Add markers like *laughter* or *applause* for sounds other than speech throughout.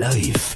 live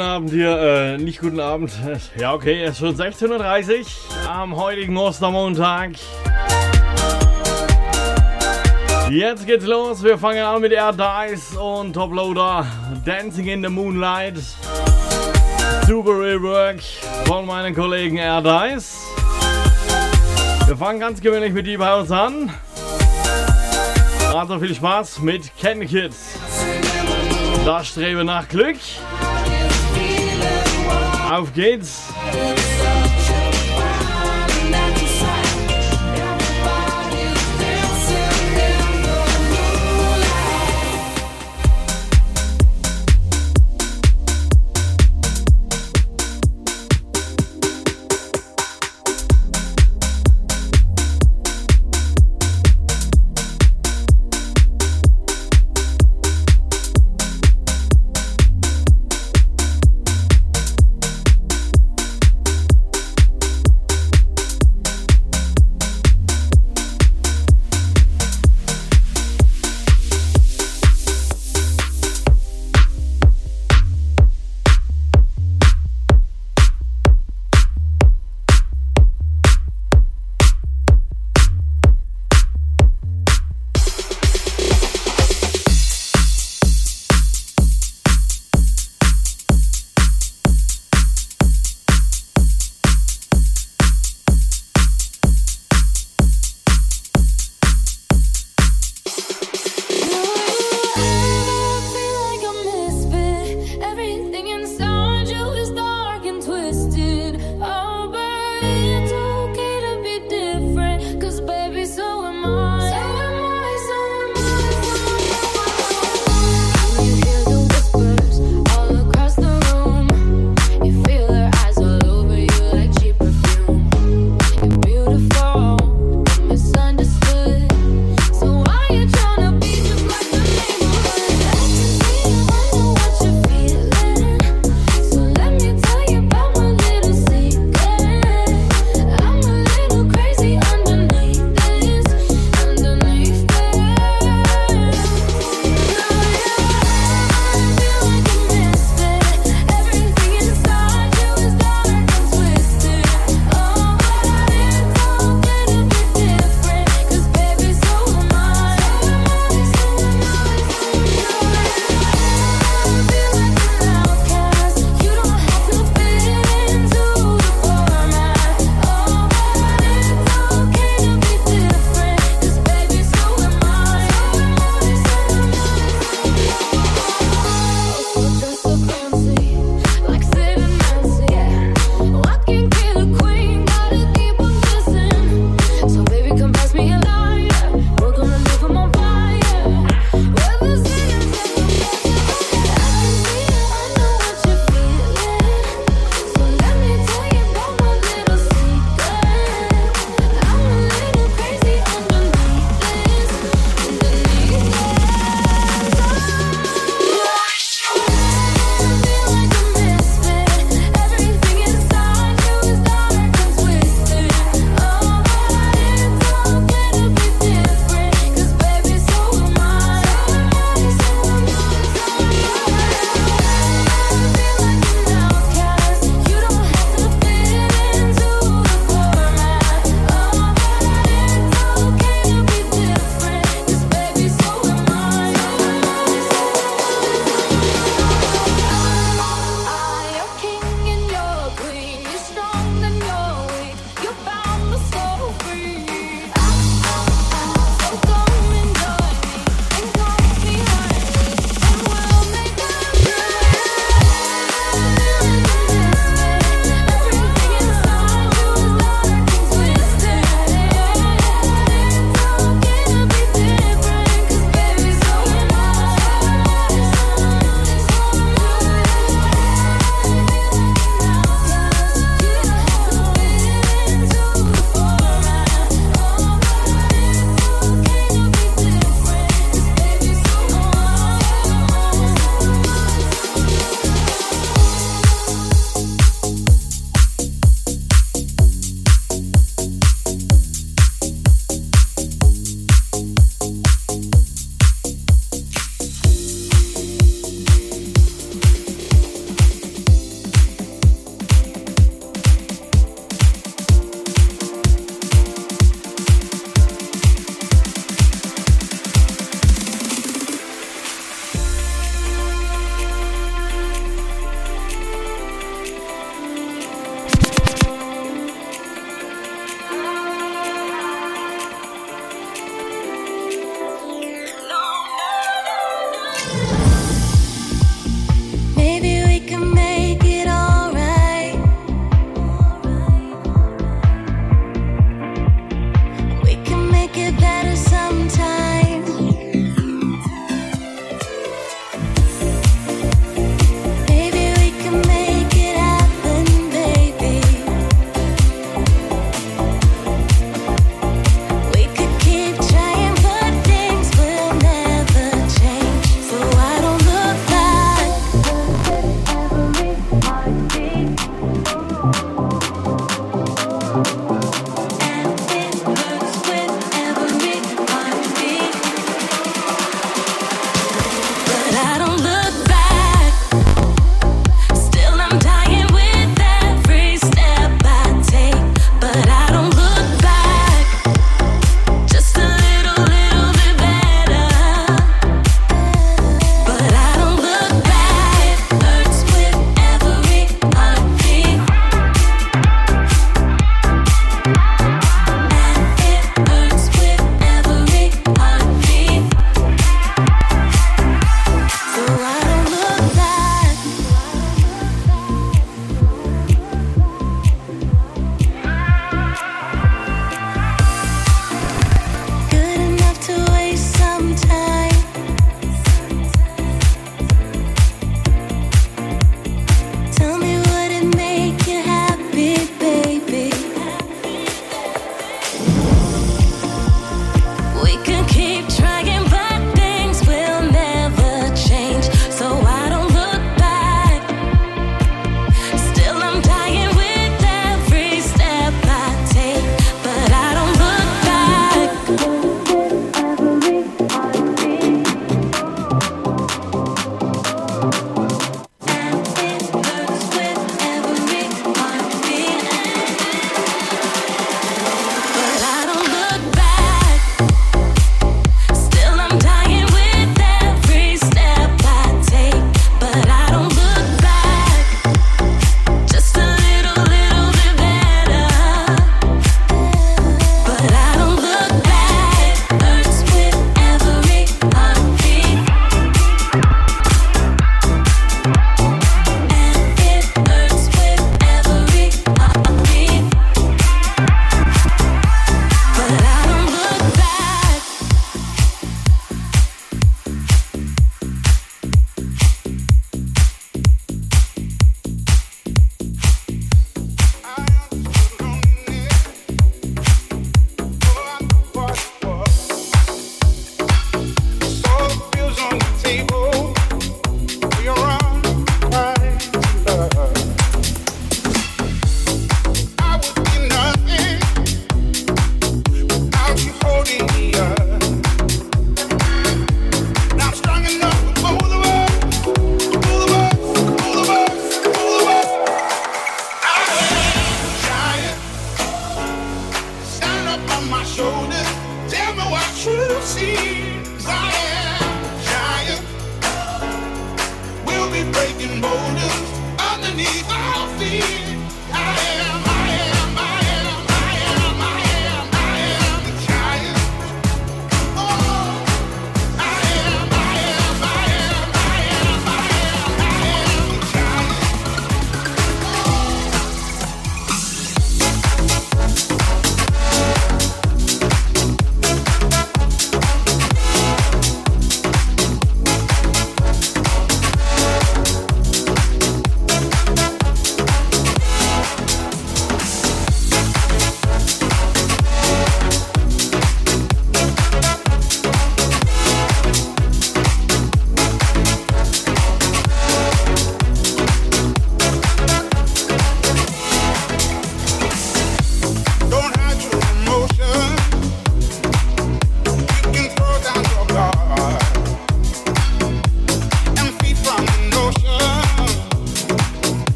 Abend hier, äh, nicht guten Abend. *laughs* Ja, okay, es ist schon 16.30 Uhr am heutigen Ostermontag. Jetzt geht's los. Wir fangen an mit Air Dice und Toploader. Dancing in the Moonlight. Super Rework von meinen Kollegen Air Dice. Wir fangen ganz gewöhnlich mit Deep House an. Also viel Spaß mit Ken Kids. Das Streben nach Glück. Auf geht's!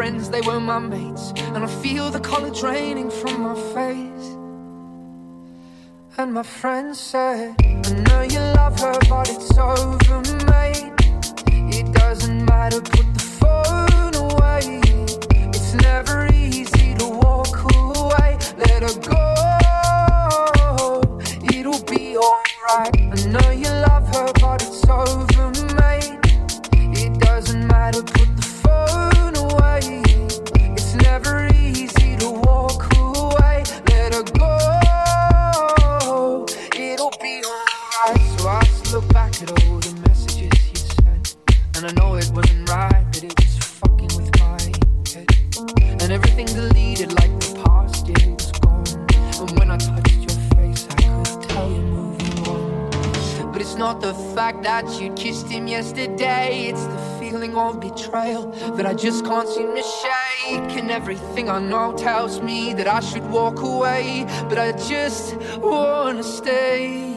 friends, they were my mates. And I feel the color draining from my face. And my friend said, I know you love her, but it's over me. can't seem to shake. And everything I know tells me that I should walk away. But I just wanna stay.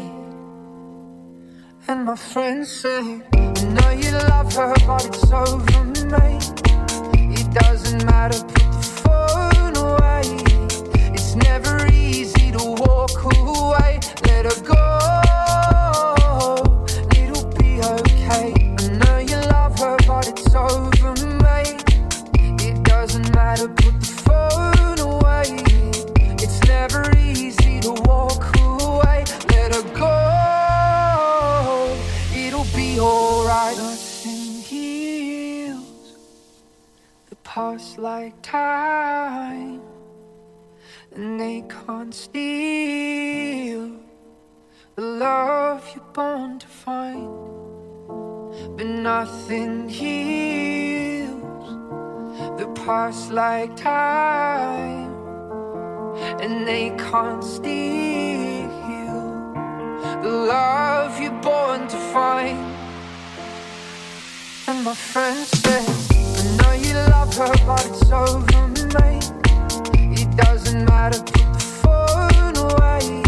And my friends say, I know you love her, but it's over, mate. It doesn't matter, put the phone away. It's never easy to walk away. Let her go. like time, and they can't steal the love you're born to find. But nothing heals the past like time, and they can't steal the love you're born to find. And my friend says he loved her, but it's. It doesn't matter, put the phone away.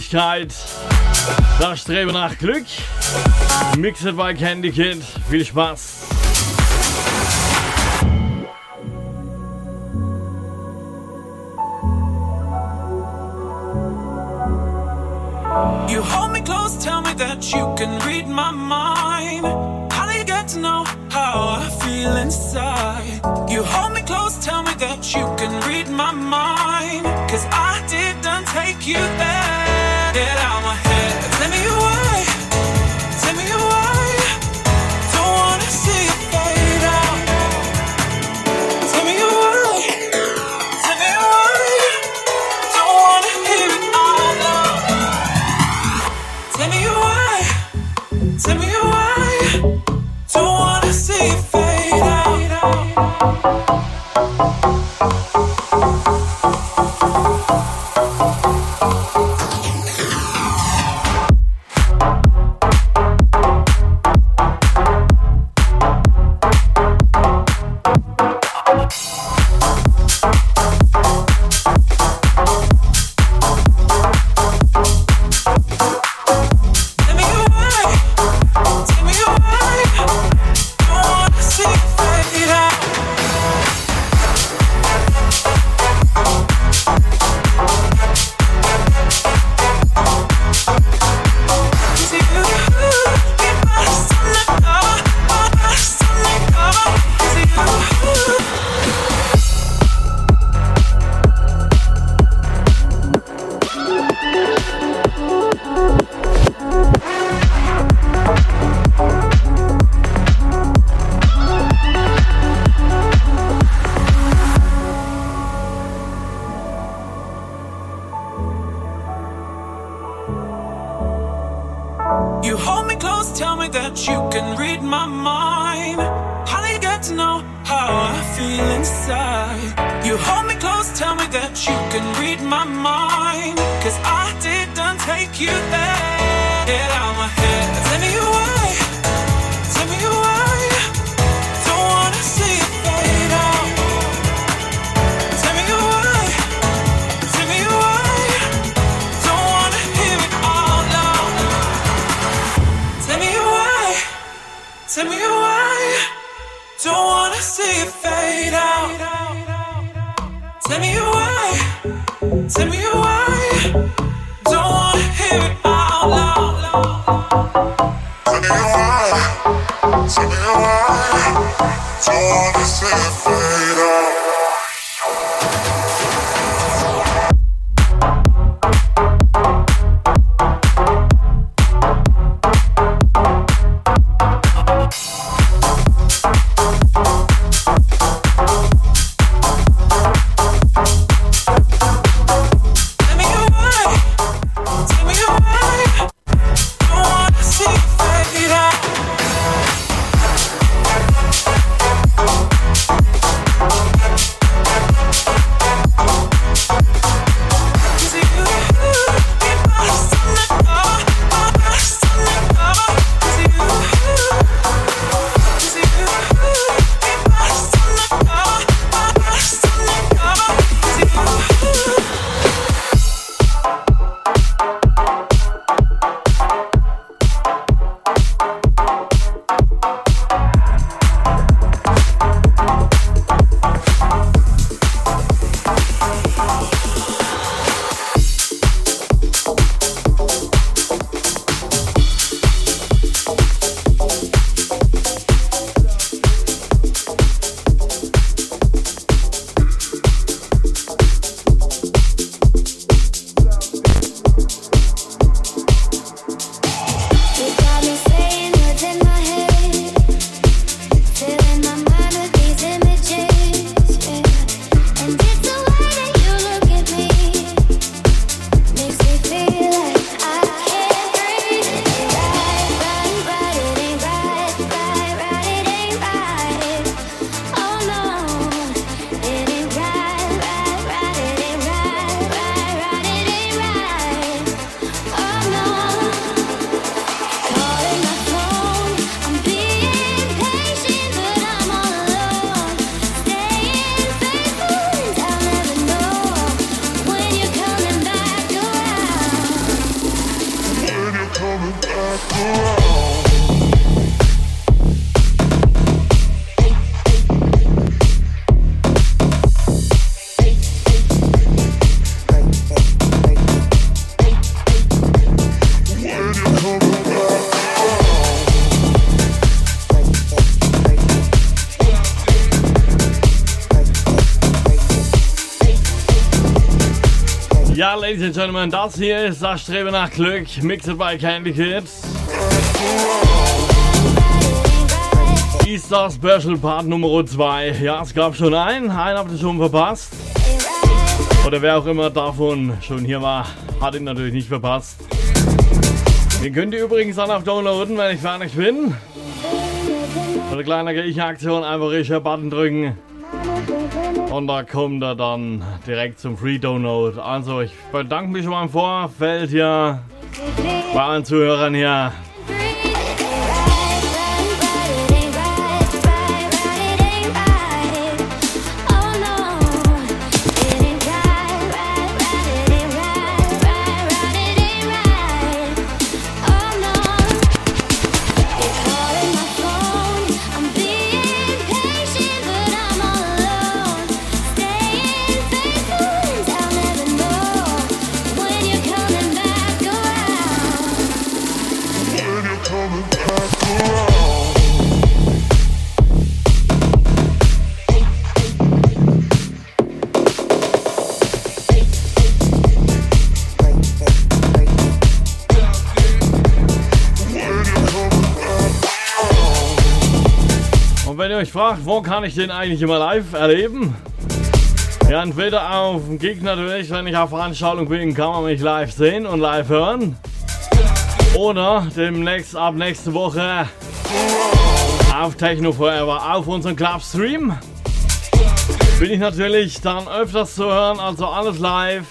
Schnelligkeit, das Streben nach Glück. Mixed by Candy Kid. Viel Spaß. And Gentlemen, das hier ist das Streben nach Glück, mixed by Candy Kids. Easter Special Part Nummer 2. Ja, es gab schon einen, einen habt ihr schon verpasst. Oder wer auch immer davon schon hier war, hat ihn natürlich nicht verpasst. Den könnt ihr übrigens dann auch downloaden, wenn ich fertig bin. Für eine kleine Gegenaktion einfach richtiger Button drücken. Und da kommt er dann direkt zum Free Download. Also ich bedanke mich schon mal im Vorfeld hier bei allen Zuhörern hier. Ihr euch fragt, wo kann ich den eigentlich immer live erleben? Ja, entweder auf dem Gig natürlich, wenn ich auf Veranstaltung bin, kann man mich live sehen und live hören. Oder demnächst ab nächste Woche auf Techno Forever auf unserem Clubstream. Bin ich natürlich dann öfters zu hören, also alles live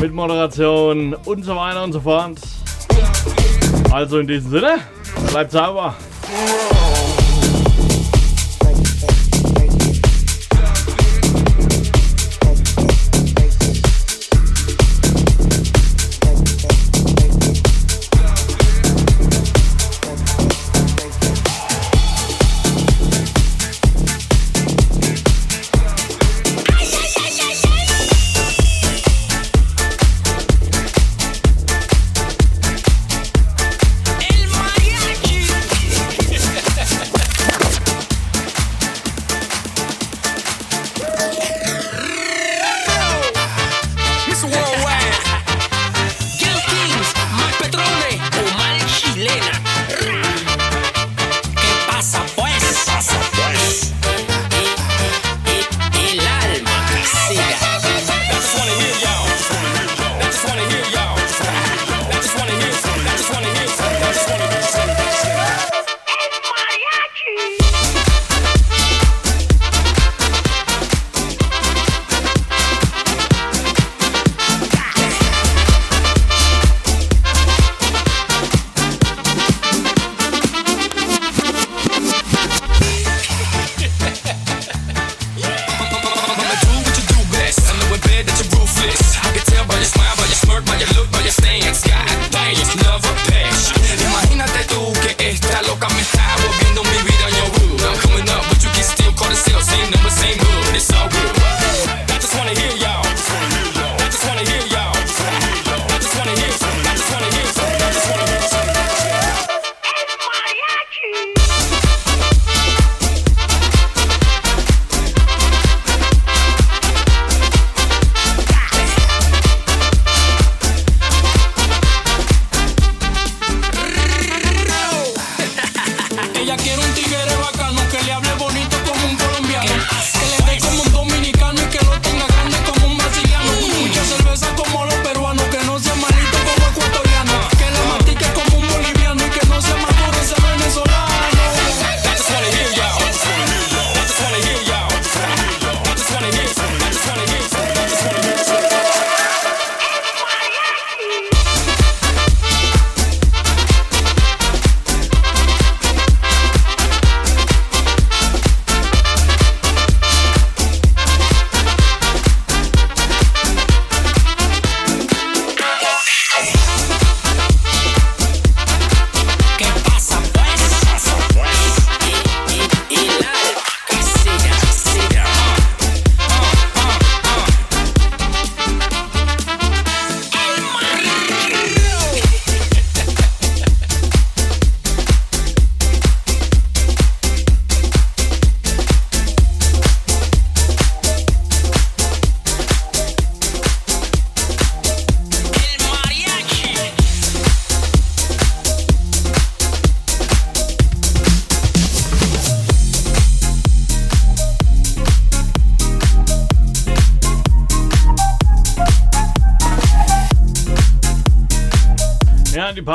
mit Moderation und so weiter und so fort. Also in diesem Sinne, bleibt sauber.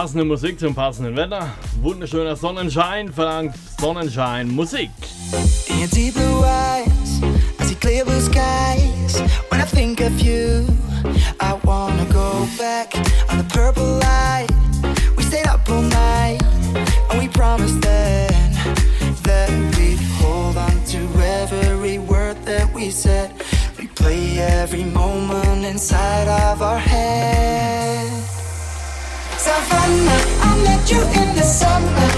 passende Musik zum passenden Wetter. Wunderschöner Sonnenschein verlangt Sonnenschein Musik. Dancy blue eyes, I see clear blue skies when I think of you. summer. I met you in the summer.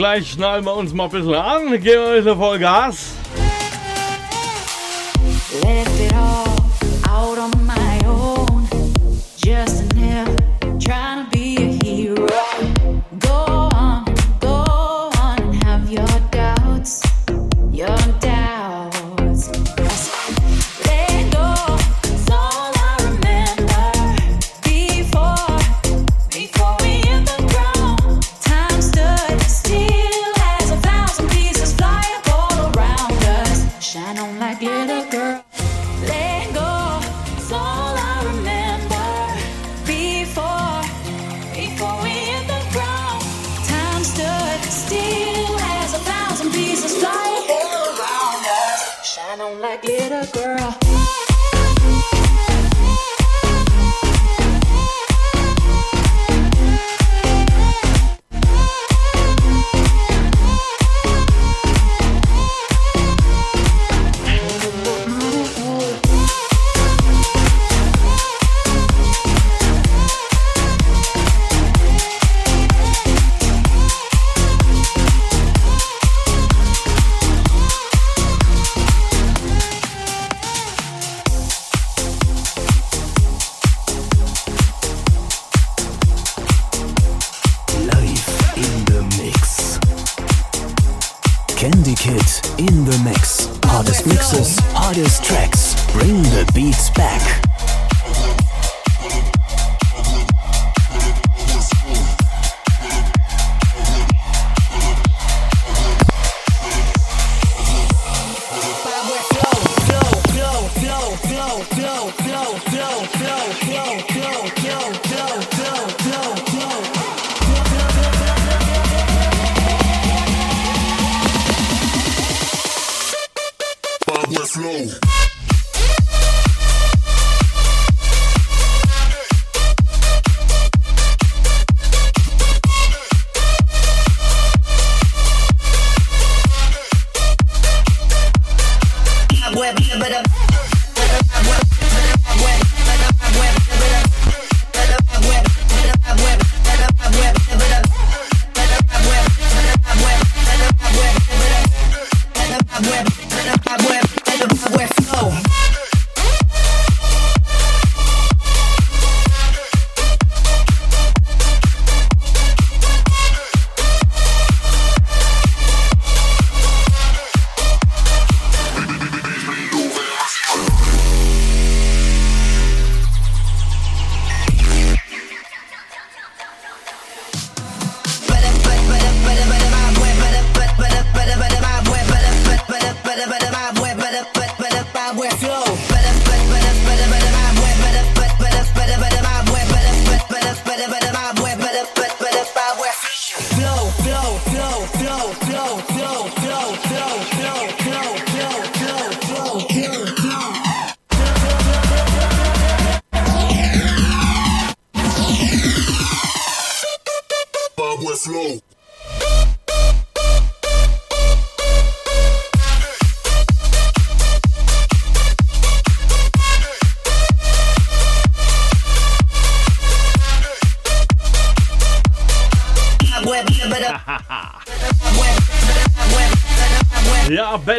gleich schnallen wir uns mal ein bisschen an, geben wir ein bisschen Vollgas. Lift it all.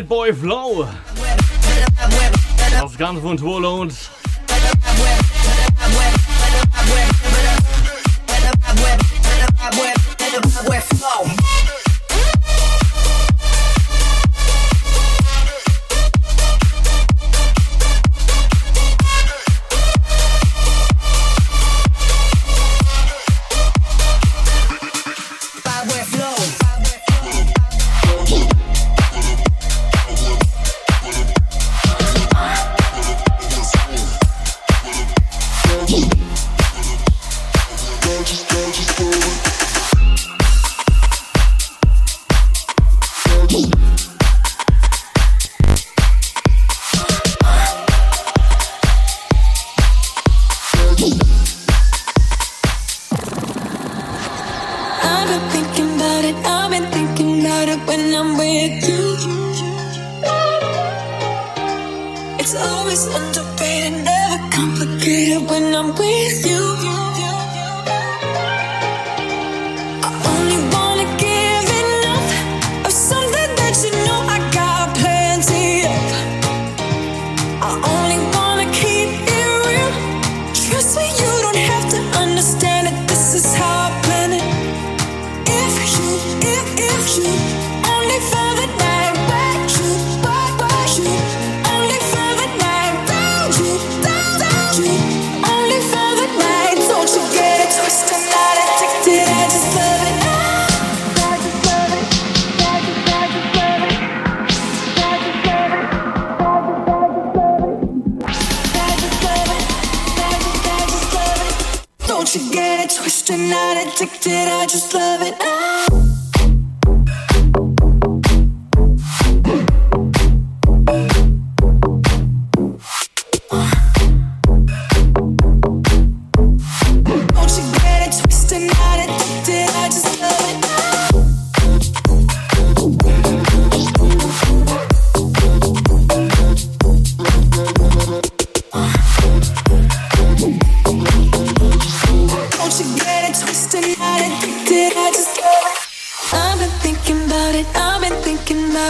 White Boy Flow. Das ganz von Twolo und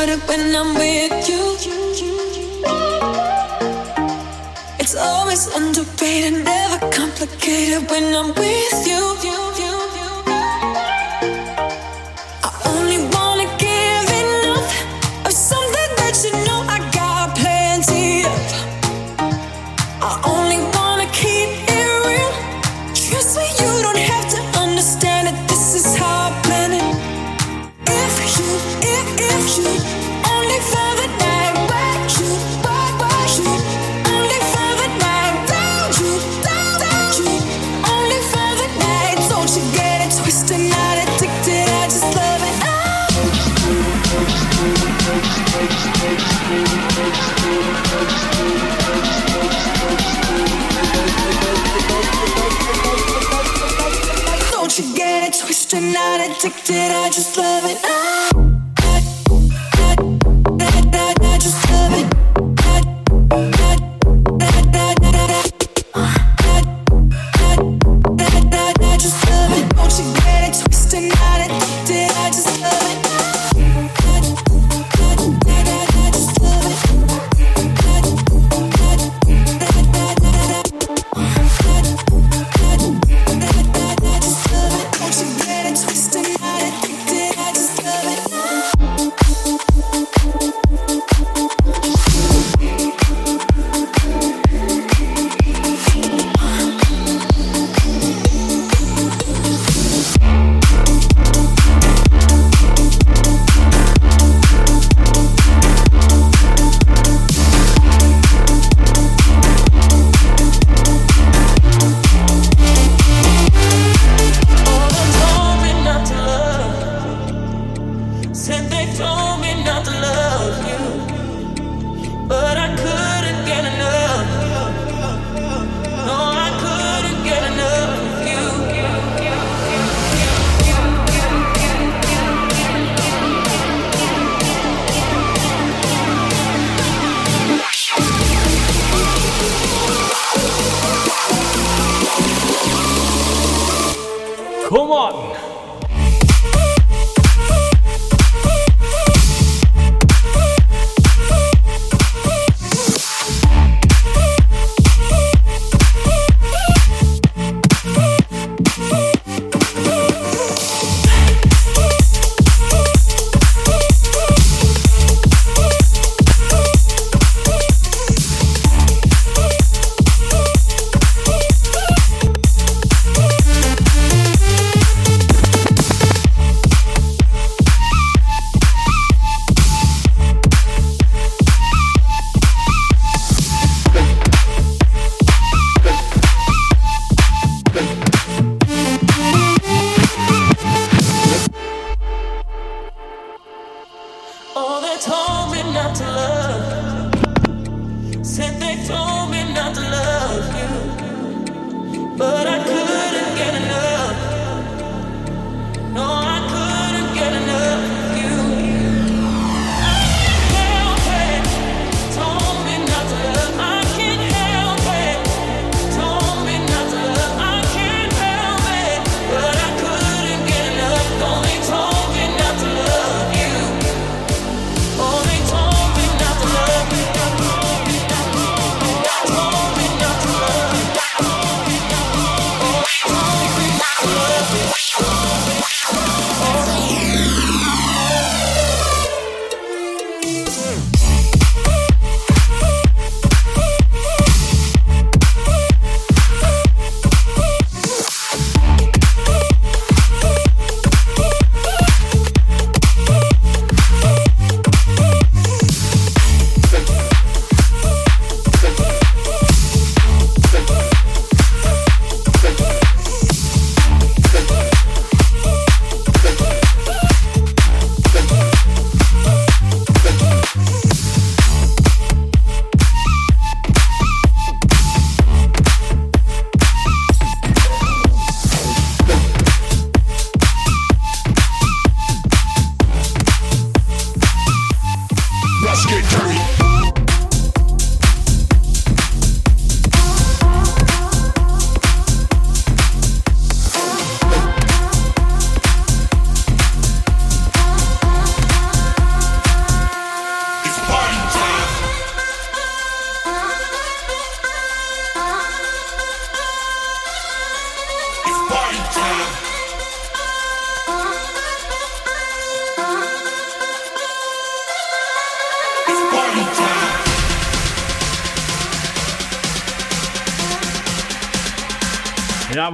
when I'm with you. It's always underpaid and never complicated when I'm with you. addicted, I just love it. I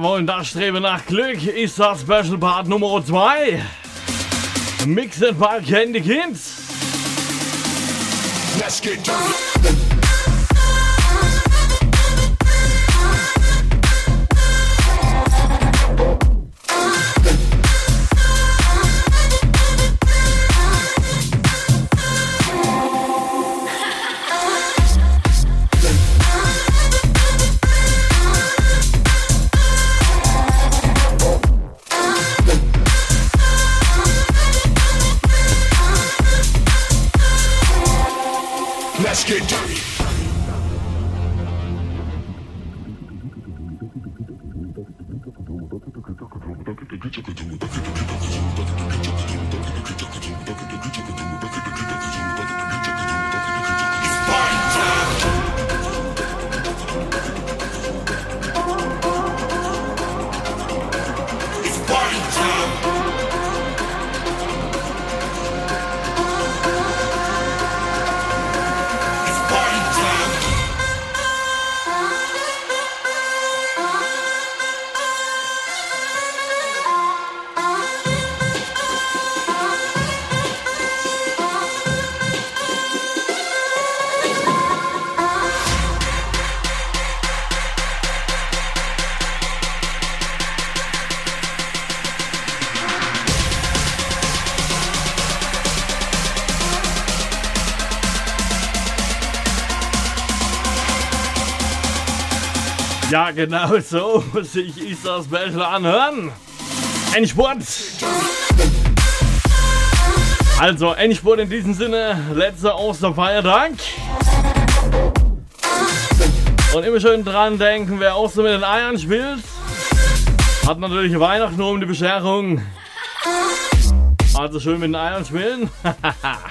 Jawohl, das Streben nach Glück ist das Special Part Nummer 2. Mixed by Candy Kids. Let's get dirty. Ja, genau so muss ich Easter Special anhören. Endspurt! Also, Endspurt in diesem Sinne, letzter Osterfeiertag. Und immer schön dran denken, wer Ostern mit den Eiern spielt, hat natürlich Weihnachten um die Bescherung. Also schön mit den Eiern spielen. *laughs*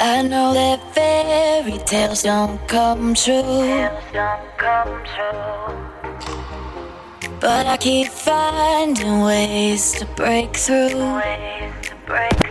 I know that fairy tales don't come true. But I keep finding ways to break through. Ways to break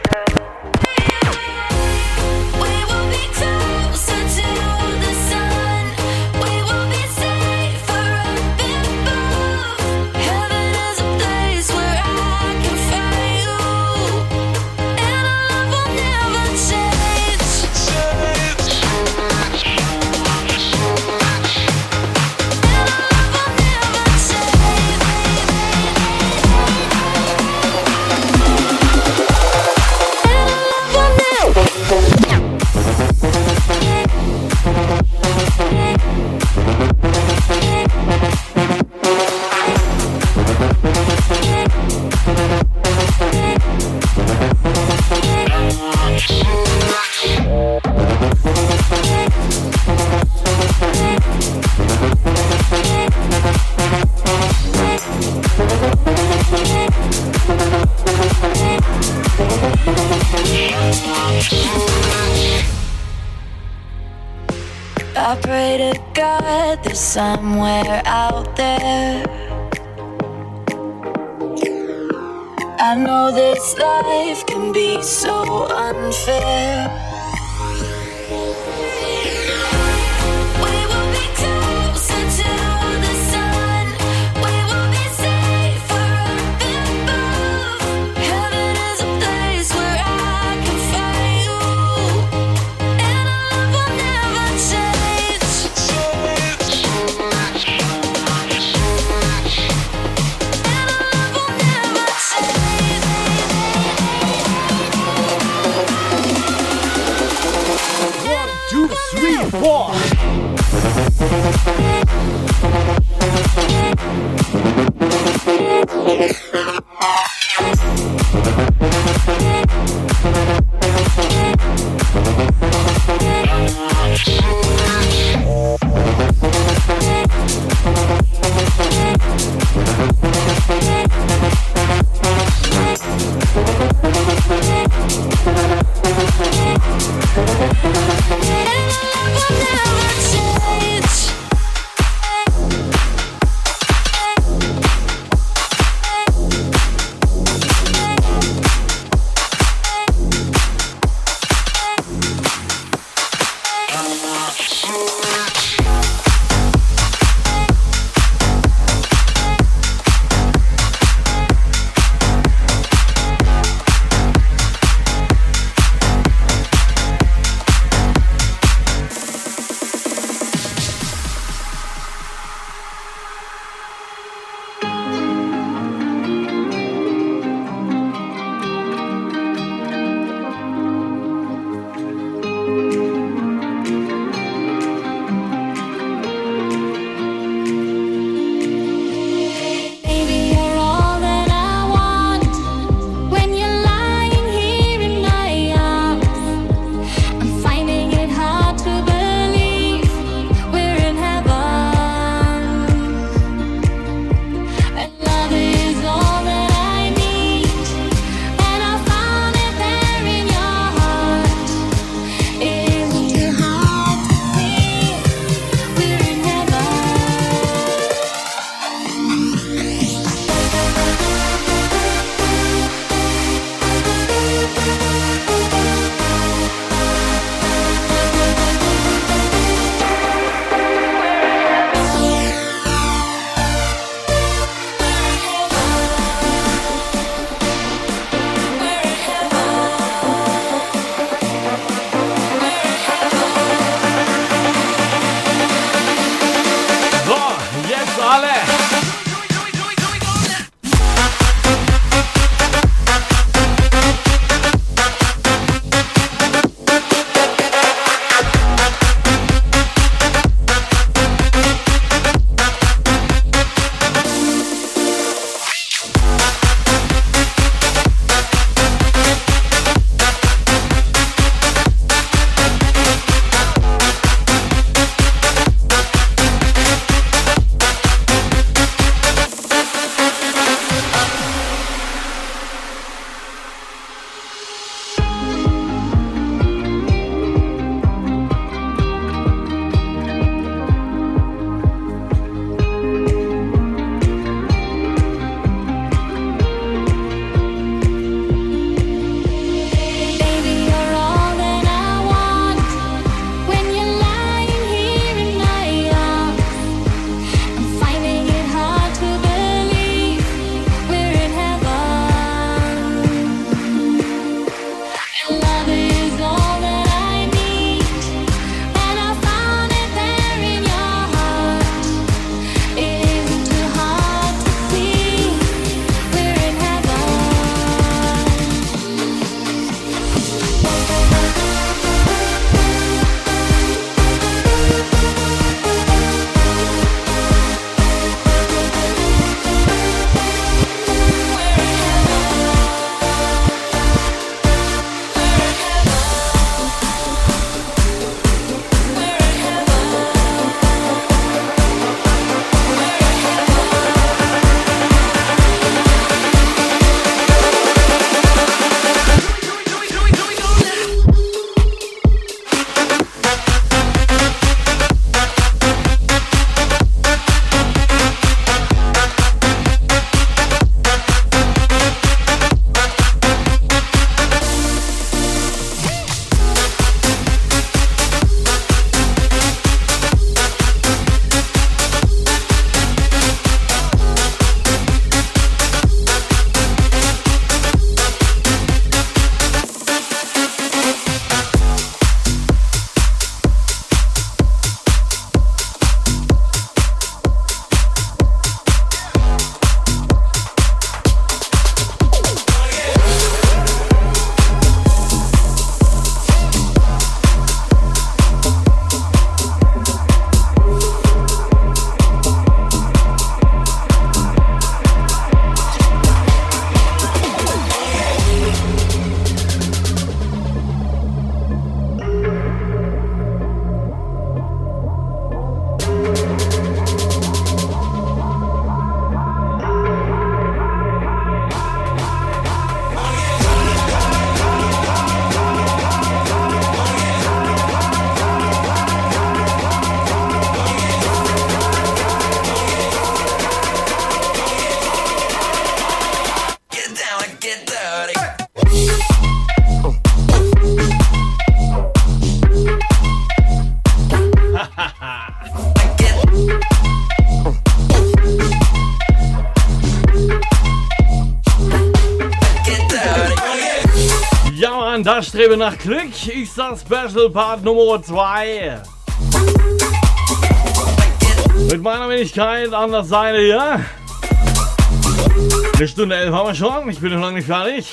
Strebe nach Glück ist das Special Part Nummer 2. Mit meiner Wenigkeit an der Seite hier. Eine Stunde elf haben wir schon, ich bin noch lange nicht fertig.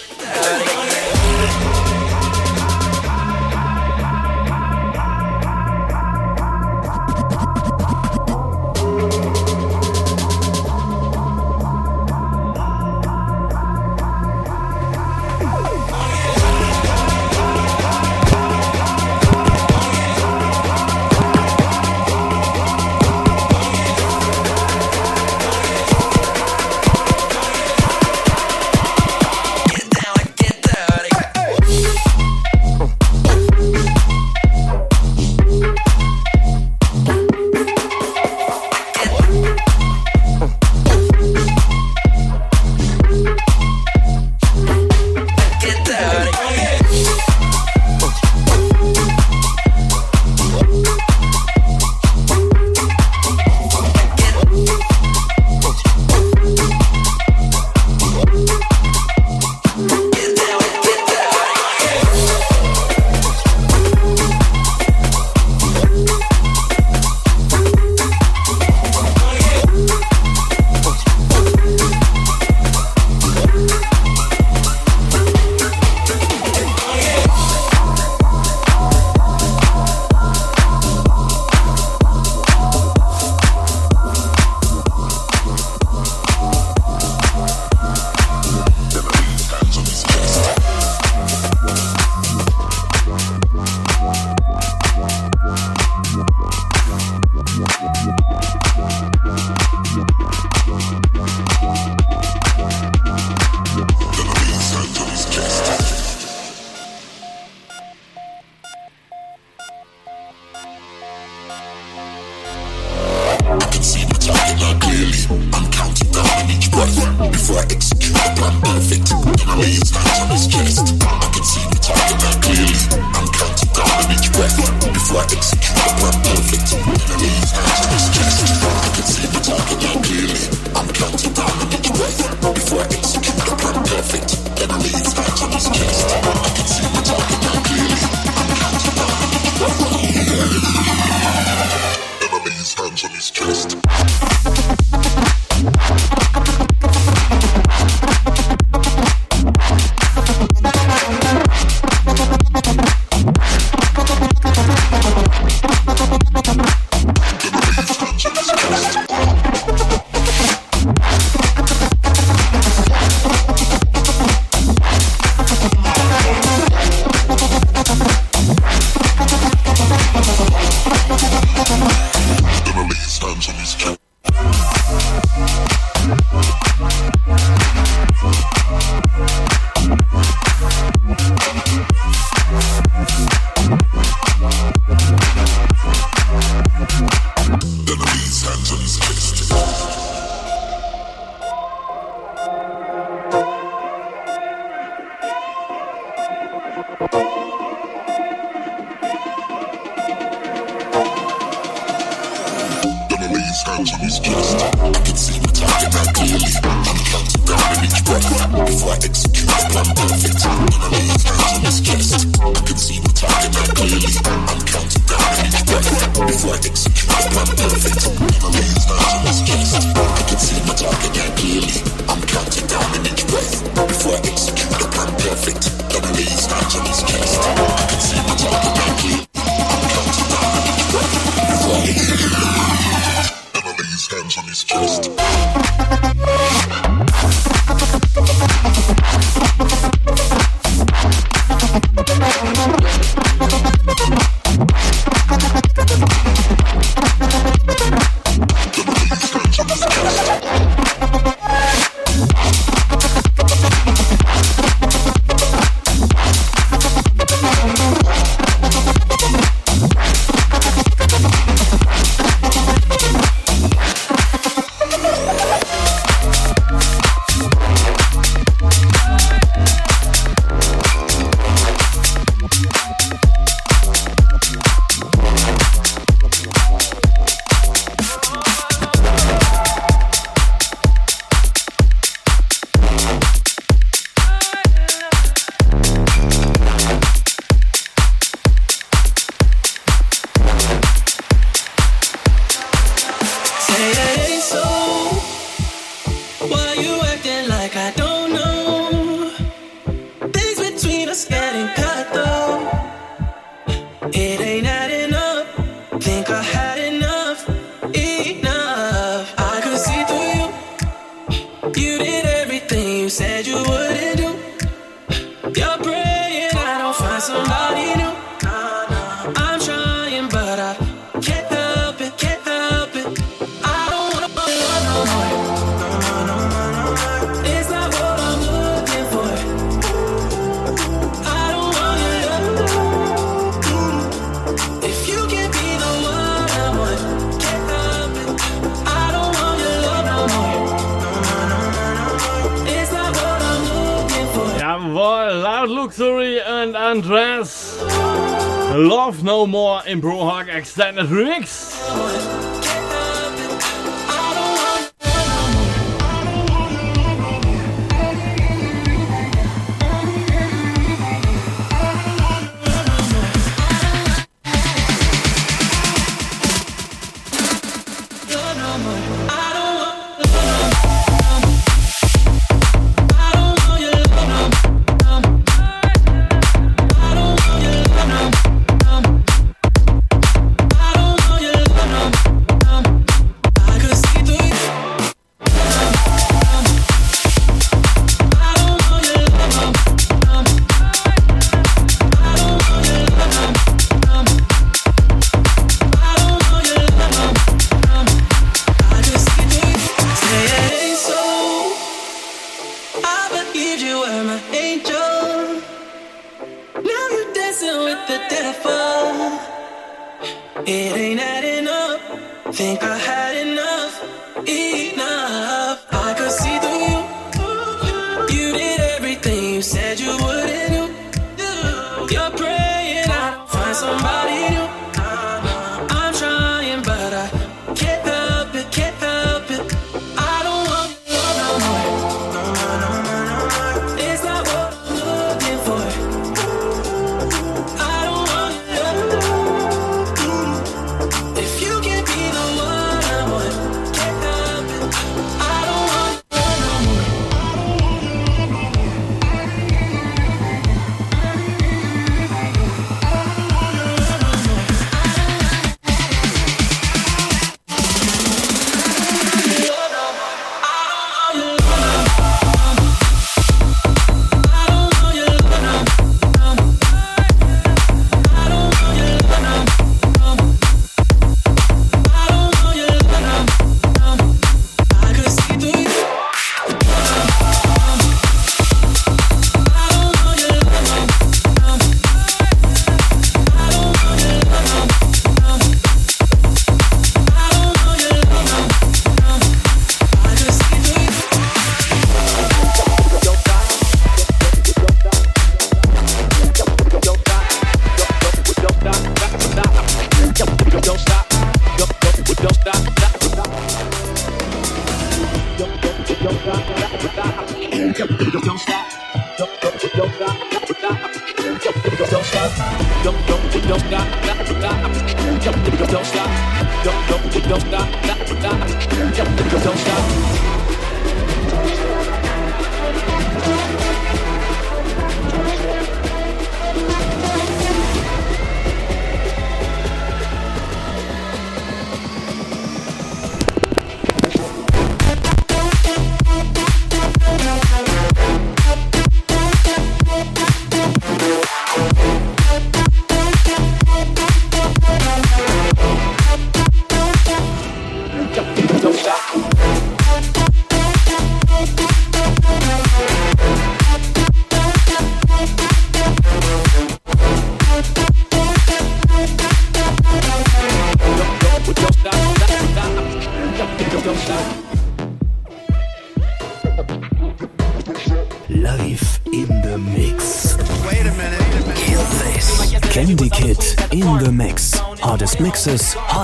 Steiner Ruigs.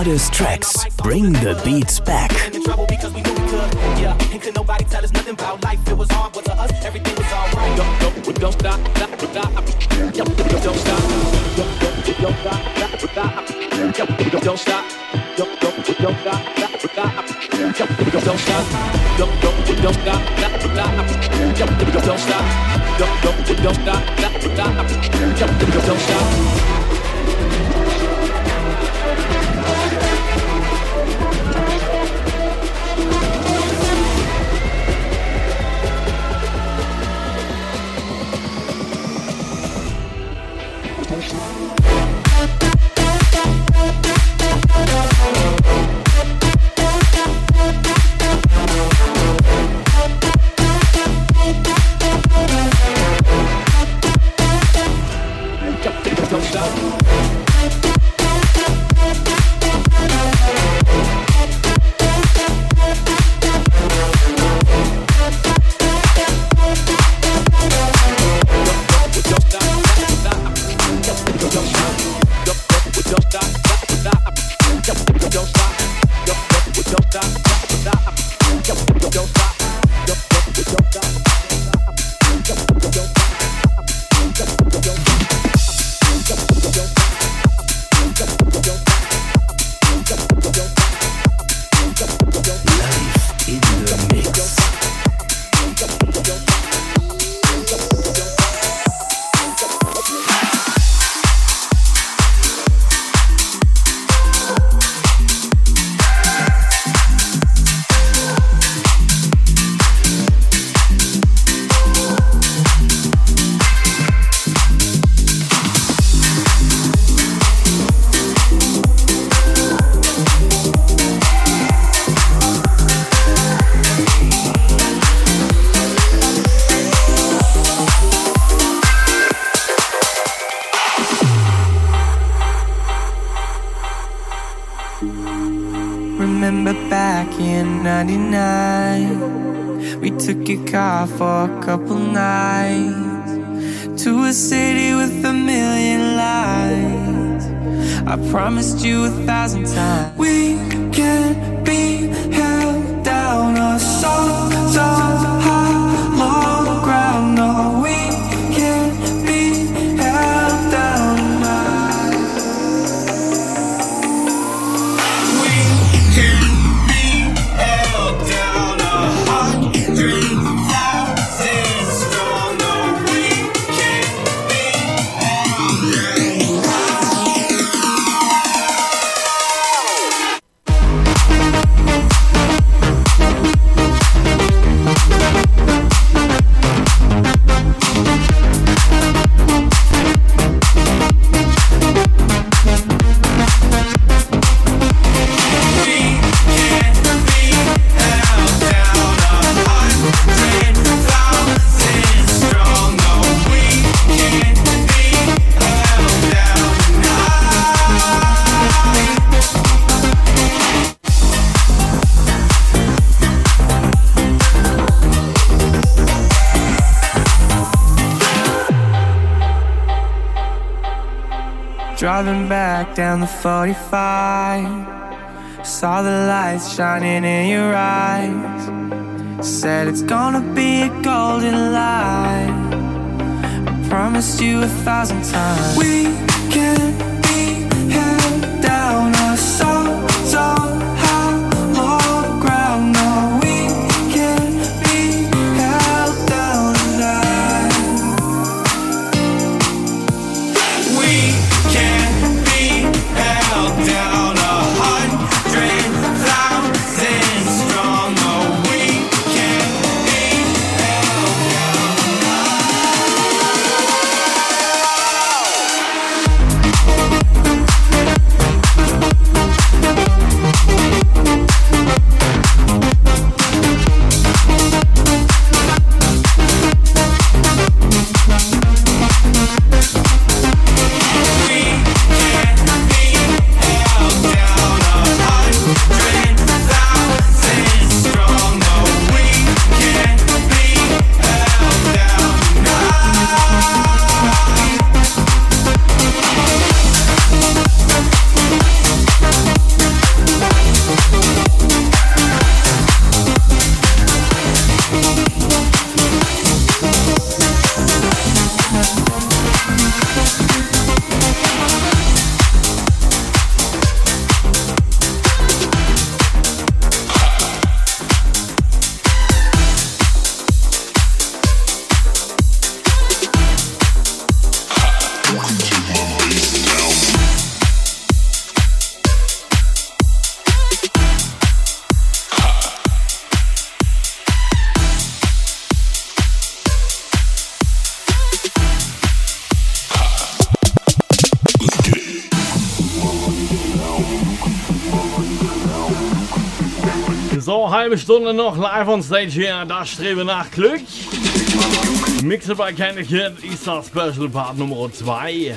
is true back down the 45 Saw the lights shining in your eyes. Said it's gonna be a golden light. I promised you a thousand times. We Stunde noch live on stage hier. Das strebe nach Glück. Mixed by Candy Kid, Easter Special Part Nummer 2.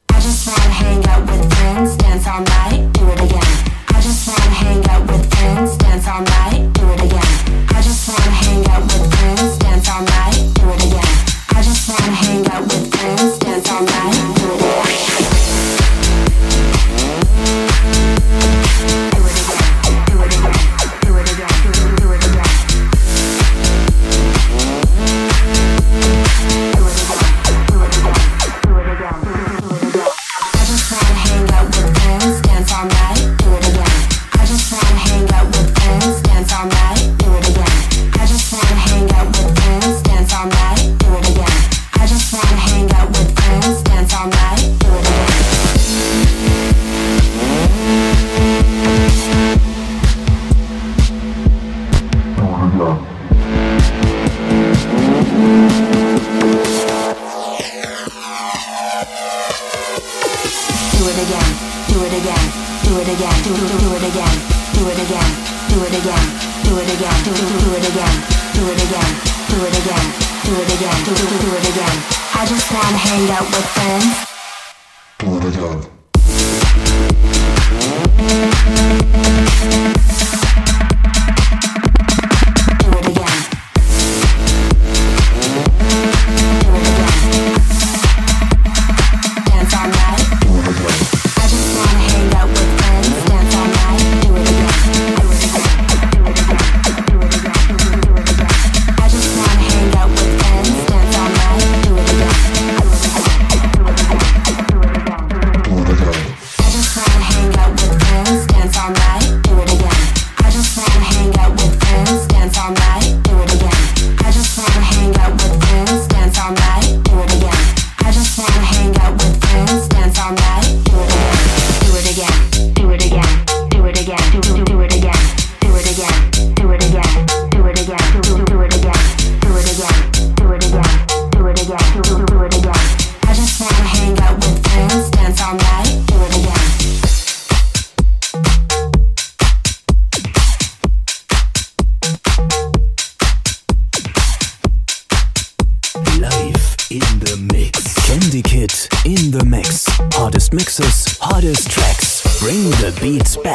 just wanna hang out with friends, dance all night, do it again. I just wanna hang out with friends, dance all night, do it again. I just wanna hang out with friends, dance all night, do it again. I just wanna hang out with friends, dance all night. Do it again. Beats.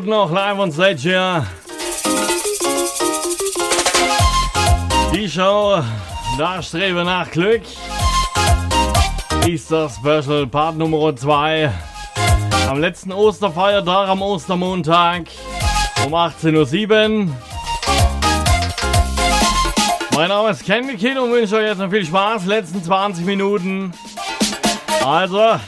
Minuten noch live on stage hier. Die Show, da strebe nach Glück, ist das Special Part Nummer 2. Am letzten Osterfeiertag, am Ostermontag um 18.07 Uhr. Mein Name ist Ken Kino und wünsche euch jetzt noch viel Spaß. Letzten 20 Minuten. Also,